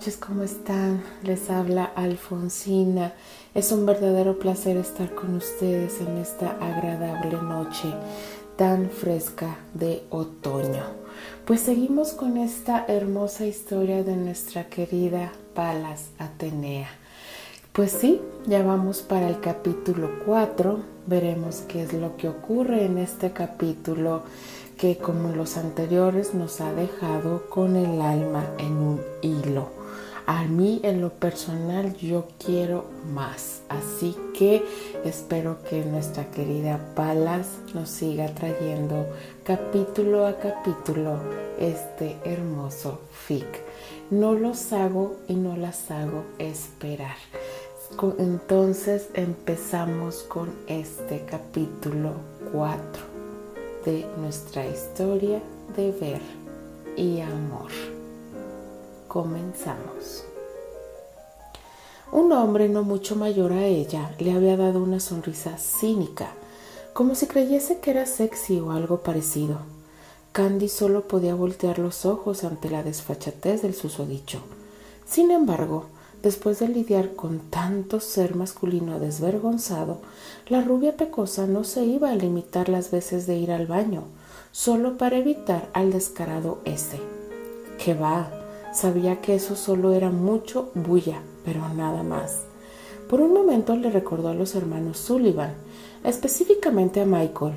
noches, ¿cómo están? Les habla Alfonsina. Es un verdadero placer estar con ustedes en esta agradable noche tan fresca de otoño. Pues seguimos con esta hermosa historia de nuestra querida Palas Atenea. Pues sí, ya vamos para el capítulo 4. Veremos qué es lo que ocurre en este capítulo que como los anteriores nos ha dejado con el alma en un hilo. A mí en lo personal yo quiero más, así que espero que nuestra querida Palas nos siga trayendo capítulo a capítulo este hermoso fic. No los hago y no las hago esperar. Entonces empezamos con este capítulo 4 de nuestra historia de ver y amor. Comenzamos. Un hombre no mucho mayor a ella le había dado una sonrisa cínica, como si creyese que era sexy o algo parecido. Candy solo podía voltear los ojos ante la desfachatez del susodicho. Sin embargo, Después de lidiar con tanto ser masculino desvergonzado, la rubia pecosa no se iba a limitar las veces de ir al baño, solo para evitar al descarado ese. Que va, sabía que eso solo era mucho bulla, pero nada más. Por un momento le recordó a los hermanos Sullivan, específicamente a Michael,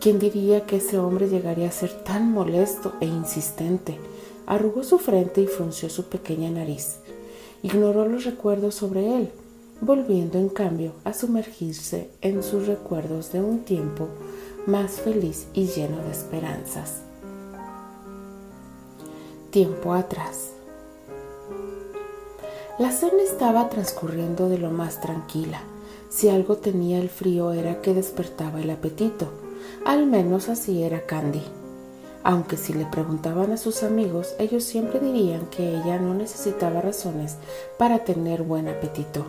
quien diría que ese hombre llegaría a ser tan molesto e insistente. Arrugó su frente y frunció su pequeña nariz ignoró los recuerdos sobre él, volviendo en cambio a sumergirse en sus recuerdos de un tiempo más feliz y lleno de esperanzas. Tiempo atrás. La cena estaba transcurriendo de lo más tranquila. Si algo tenía el frío era que despertaba el apetito. Al menos así era Candy aunque si le preguntaban a sus amigos, ellos siempre dirían que ella no necesitaba razones para tener buen apetito.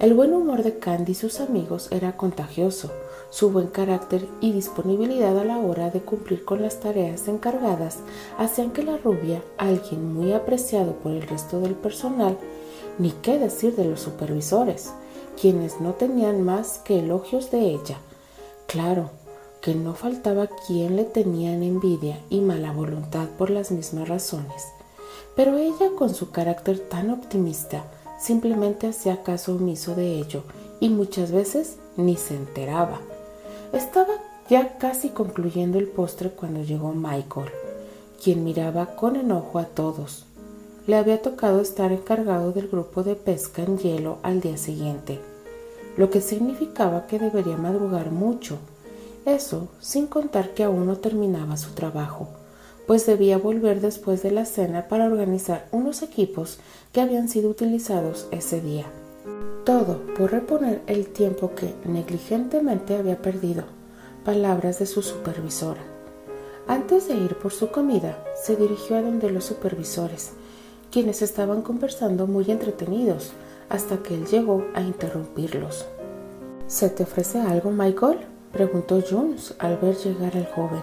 El buen humor de Candy y sus amigos era contagioso. Su buen carácter y disponibilidad a la hora de cumplir con las tareas encargadas hacían que la rubia, alguien muy apreciado por el resto del personal, ni qué decir de los supervisores, quienes no tenían más que elogios de ella. Claro, que no faltaba quien le tenían envidia y mala voluntad por las mismas razones. Pero ella, con su carácter tan optimista, simplemente hacía caso omiso de ello y muchas veces ni se enteraba. Estaba ya casi concluyendo el postre cuando llegó Michael, quien miraba con enojo a todos. Le había tocado estar encargado del grupo de pesca en hielo al día siguiente, lo que significaba que debería madrugar mucho eso sin contar que aún no terminaba su trabajo, pues debía volver después de la cena para organizar unos equipos que habían sido utilizados ese día. Todo por reponer el tiempo que negligentemente había perdido. Palabras de su supervisora. Antes de ir por su comida, se dirigió a donde los supervisores, quienes estaban conversando muy entretenidos, hasta que él llegó a interrumpirlos. ¿Se te ofrece algo, Michael? preguntó Jones al ver llegar al joven.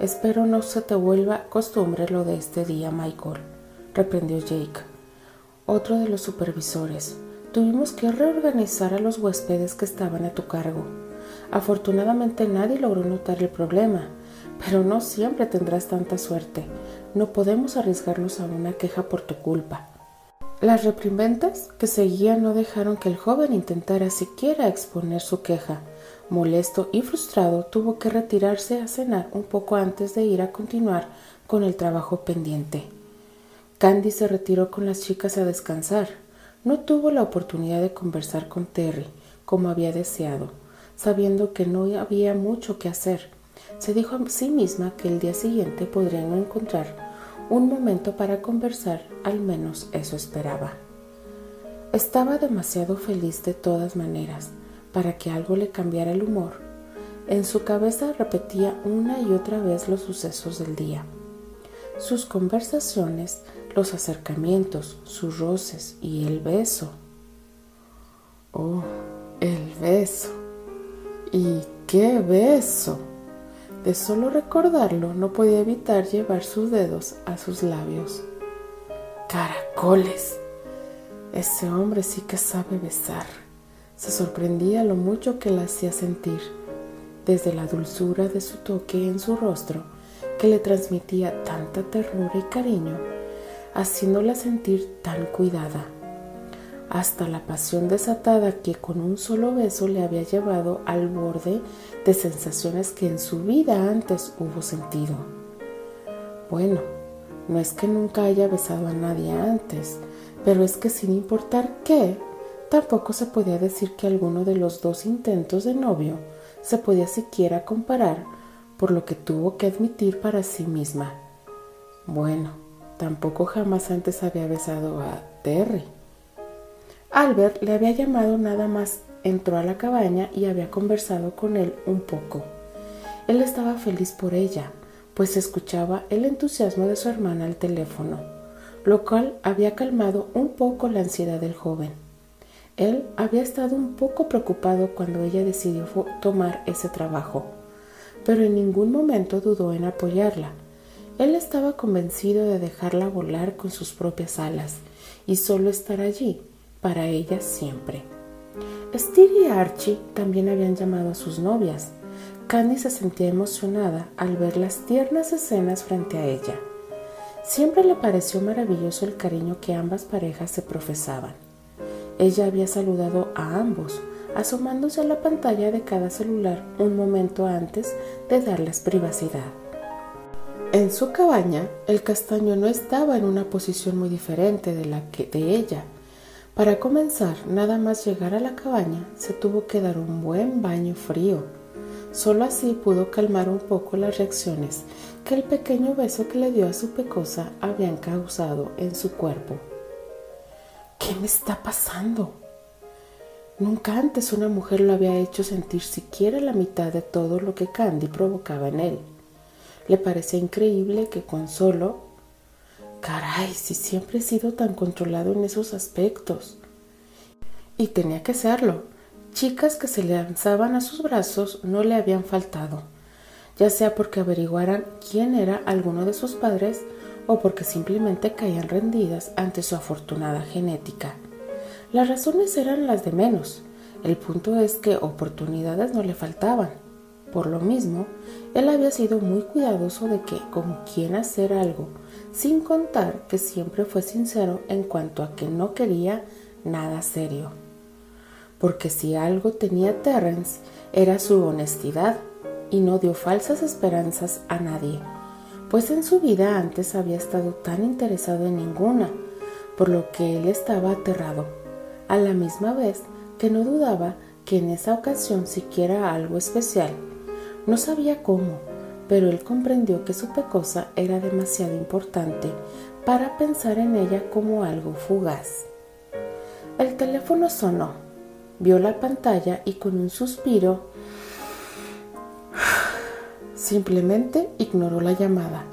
Espero no se te vuelva costumbre lo de este día, Michael, reprendió Jake. Otro de los supervisores. Tuvimos que reorganizar a los huéspedes que estaban a tu cargo. Afortunadamente nadie logró notar el problema, pero no siempre tendrás tanta suerte. No podemos arriesgarnos a una queja por tu culpa. Las reprimendas que seguían no dejaron que el joven intentara siquiera exponer su queja. Molesto y frustrado, tuvo que retirarse a cenar un poco antes de ir a continuar con el trabajo pendiente. Candy se retiró con las chicas a descansar. No tuvo la oportunidad de conversar con Terry como había deseado, sabiendo que no había mucho que hacer. Se dijo a sí misma que el día siguiente podrían encontrar un momento para conversar, al menos eso esperaba. Estaba demasiado feliz de todas maneras para que algo le cambiara el humor. En su cabeza repetía una y otra vez los sucesos del día. Sus conversaciones, los acercamientos, sus roces y el beso. Oh, el beso. ¿Y qué beso? De solo recordarlo no podía evitar llevar sus dedos a sus labios. Caracoles. Ese hombre sí que sabe besar. Se sorprendía lo mucho que la hacía sentir, desde la dulzura de su toque en su rostro, que le transmitía tanta ternura y cariño, haciéndola sentir tan cuidada, hasta la pasión desatada que con un solo beso le había llevado al borde de sensaciones que en su vida antes hubo sentido. Bueno, no es que nunca haya besado a nadie antes, pero es que sin importar qué, tampoco se podía decir que alguno de los dos intentos de novio se podía siquiera comparar por lo que tuvo que admitir para sí misma. Bueno, tampoco jamás antes había besado a Terry. Albert le había llamado nada más entró a la cabaña y había conversado con él un poco. Él estaba feliz por ella, pues escuchaba el entusiasmo de su hermana al teléfono lo cual había calmado un poco la ansiedad del joven. Él había estado un poco preocupado cuando ella decidió tomar ese trabajo, pero en ningún momento dudó en apoyarla. Él estaba convencido de dejarla volar con sus propias alas y solo estar allí para ella siempre. Steve y Archie también habían llamado a sus novias. Candy se sentía emocionada al ver las tiernas escenas frente a ella. Siempre le pareció maravilloso el cariño que ambas parejas se profesaban. Ella había saludado a ambos, asomándose a la pantalla de cada celular un momento antes de darles privacidad. En su cabaña, el castaño no estaba en una posición muy diferente de la que de ella. Para comenzar, nada más llegar a la cabaña, se tuvo que dar un buen baño frío. Solo así pudo calmar un poco las reacciones que el pequeño beso que le dio a su pecosa habían causado en su cuerpo. ¿Qué me está pasando? Nunca antes una mujer lo había hecho sentir siquiera la mitad de todo lo que Candy provocaba en él. Le parecía increíble que con solo... Caray, si siempre he sido tan controlado en esos aspectos. Y tenía que serlo. Chicas que se lanzaban a sus brazos no le habían faltado ya sea porque averiguaran quién era alguno de sus padres o porque simplemente caían rendidas ante su afortunada genética. Las razones eran las de menos. El punto es que oportunidades no le faltaban. Por lo mismo, él había sido muy cuidadoso de que con quién hacer algo, sin contar que siempre fue sincero en cuanto a que no quería nada serio. Porque si algo tenía Terrence era su honestidad y no dio falsas esperanzas a nadie, pues en su vida antes había estado tan interesado en ninguna, por lo que él estaba aterrado, a la misma vez que no dudaba que en esa ocasión siquiera algo especial. No sabía cómo, pero él comprendió que su pecosa era demasiado importante para pensar en ella como algo fugaz. El teléfono sonó, vio la pantalla y con un suspiro Simplemente ignoró la llamada.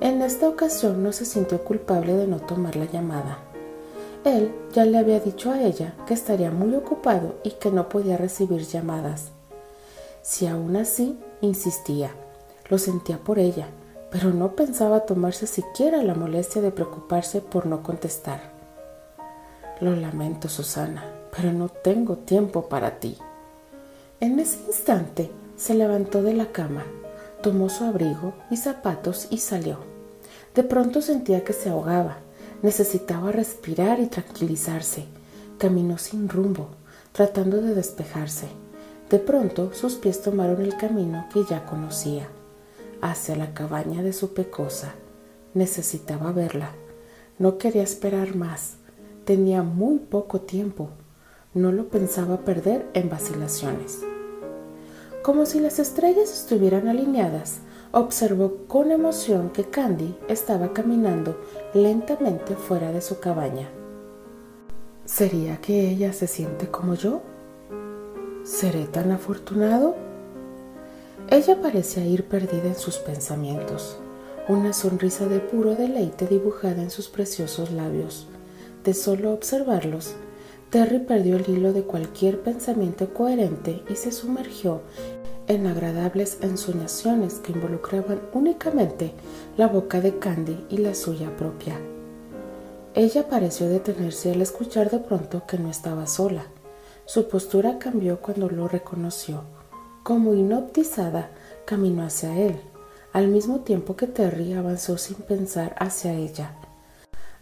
En esta ocasión no se sintió culpable de no tomar la llamada. Él ya le había dicho a ella que estaría muy ocupado y que no podía recibir llamadas. Si aún así insistía, lo sentía por ella, pero no pensaba tomarse siquiera la molestia de preocuparse por no contestar. Lo lamento, Susana, pero no tengo tiempo para ti. En ese instante se levantó de la cama tomó su abrigo y zapatos y salió. De pronto sentía que se ahogaba, necesitaba respirar y tranquilizarse. Caminó sin rumbo, tratando de despejarse. De pronto sus pies tomaron el camino que ya conocía, hacia la cabaña de su pecosa. Necesitaba verla. No quería esperar más. Tenía muy poco tiempo. No lo pensaba perder en vacilaciones. Como si las estrellas estuvieran alineadas, observó con emoción que Candy estaba caminando lentamente fuera de su cabaña. ¿Sería que ella se siente como yo? ¿Seré tan afortunado? Ella parecía ir perdida en sus pensamientos, una sonrisa de puro deleite dibujada en sus preciosos labios. De solo observarlos, Terry perdió el hilo de cualquier pensamiento coherente y se sumergió en agradables ensoñaciones que involucraban únicamente la boca de Candy y la suya propia. Ella pareció detenerse al escuchar de pronto que no estaba sola. Su postura cambió cuando lo reconoció. Como inoptizada, caminó hacia él, al mismo tiempo que Terry avanzó sin pensar hacia ella.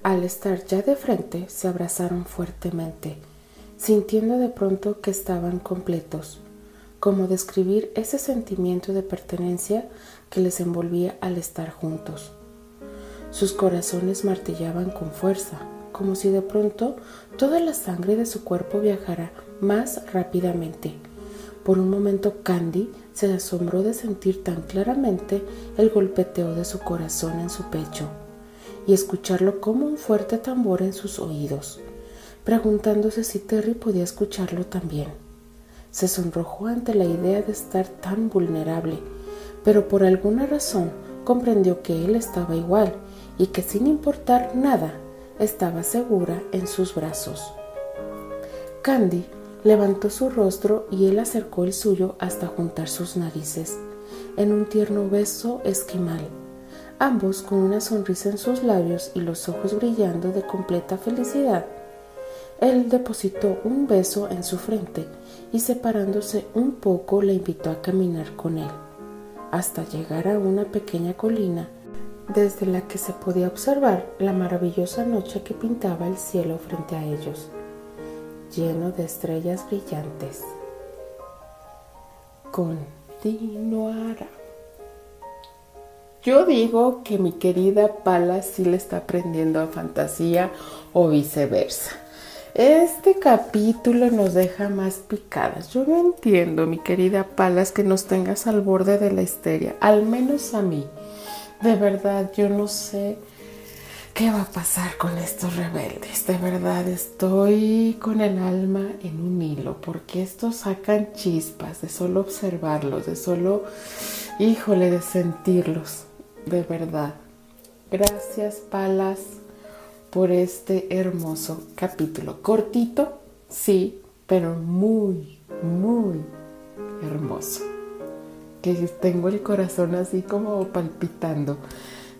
Al estar ya de frente, se abrazaron fuertemente, sintiendo de pronto que estaban completos. Como describir ese sentimiento de pertenencia que les envolvía al estar juntos. Sus corazones martillaban con fuerza, como si de pronto toda la sangre de su cuerpo viajara más rápidamente. Por un momento Candy se asombró de sentir tan claramente el golpeteo de su corazón en su pecho y escucharlo como un fuerte tambor en sus oídos, preguntándose si Terry podía escucharlo también. Se sonrojó ante la idea de estar tan vulnerable, pero por alguna razón comprendió que él estaba igual y que sin importar nada estaba segura en sus brazos. Candy levantó su rostro y él acercó el suyo hasta juntar sus narices en un tierno beso esquimal, ambos con una sonrisa en sus labios y los ojos brillando de completa felicidad. Él depositó un beso en su frente y separándose un poco le invitó a caminar con él, hasta llegar a una pequeña colina desde la que se podía observar la maravillosa noche que pintaba el cielo frente a ellos, lleno de estrellas brillantes. Continuará. Yo digo que mi querida Pala sí le está aprendiendo a fantasía o viceversa. Este capítulo nos deja más picadas. Yo no entiendo, mi querida Palas, que nos tengas al borde de la histeria, al menos a mí. De verdad, yo no sé qué va a pasar con estos rebeldes. De verdad, estoy con el alma en un hilo, porque estos sacan chispas de solo observarlos, de solo, híjole, de sentirlos. De verdad. Gracias, Palas, por este hermoso capítulo. Cortito, sí, pero muy, muy hermoso que tengo el corazón así como palpitando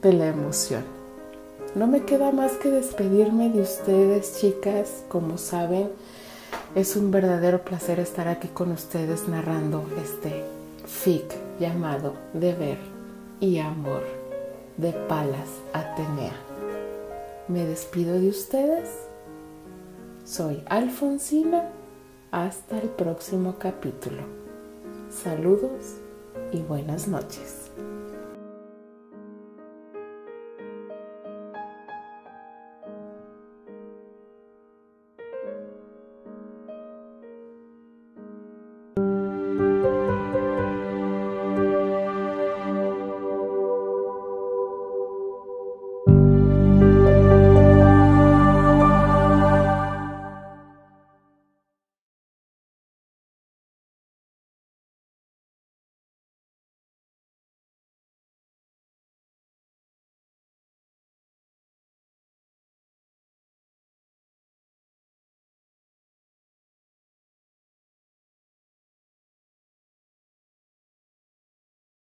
de la emoción. No me queda más que despedirme de ustedes, chicas. Como saben, es un verdadero placer estar aquí con ustedes narrando este fic llamado Deber y Amor de Palas Atenea. Me despido de ustedes. Soy Alfonsina. Hasta el próximo capítulo. Saludos y buenas noches.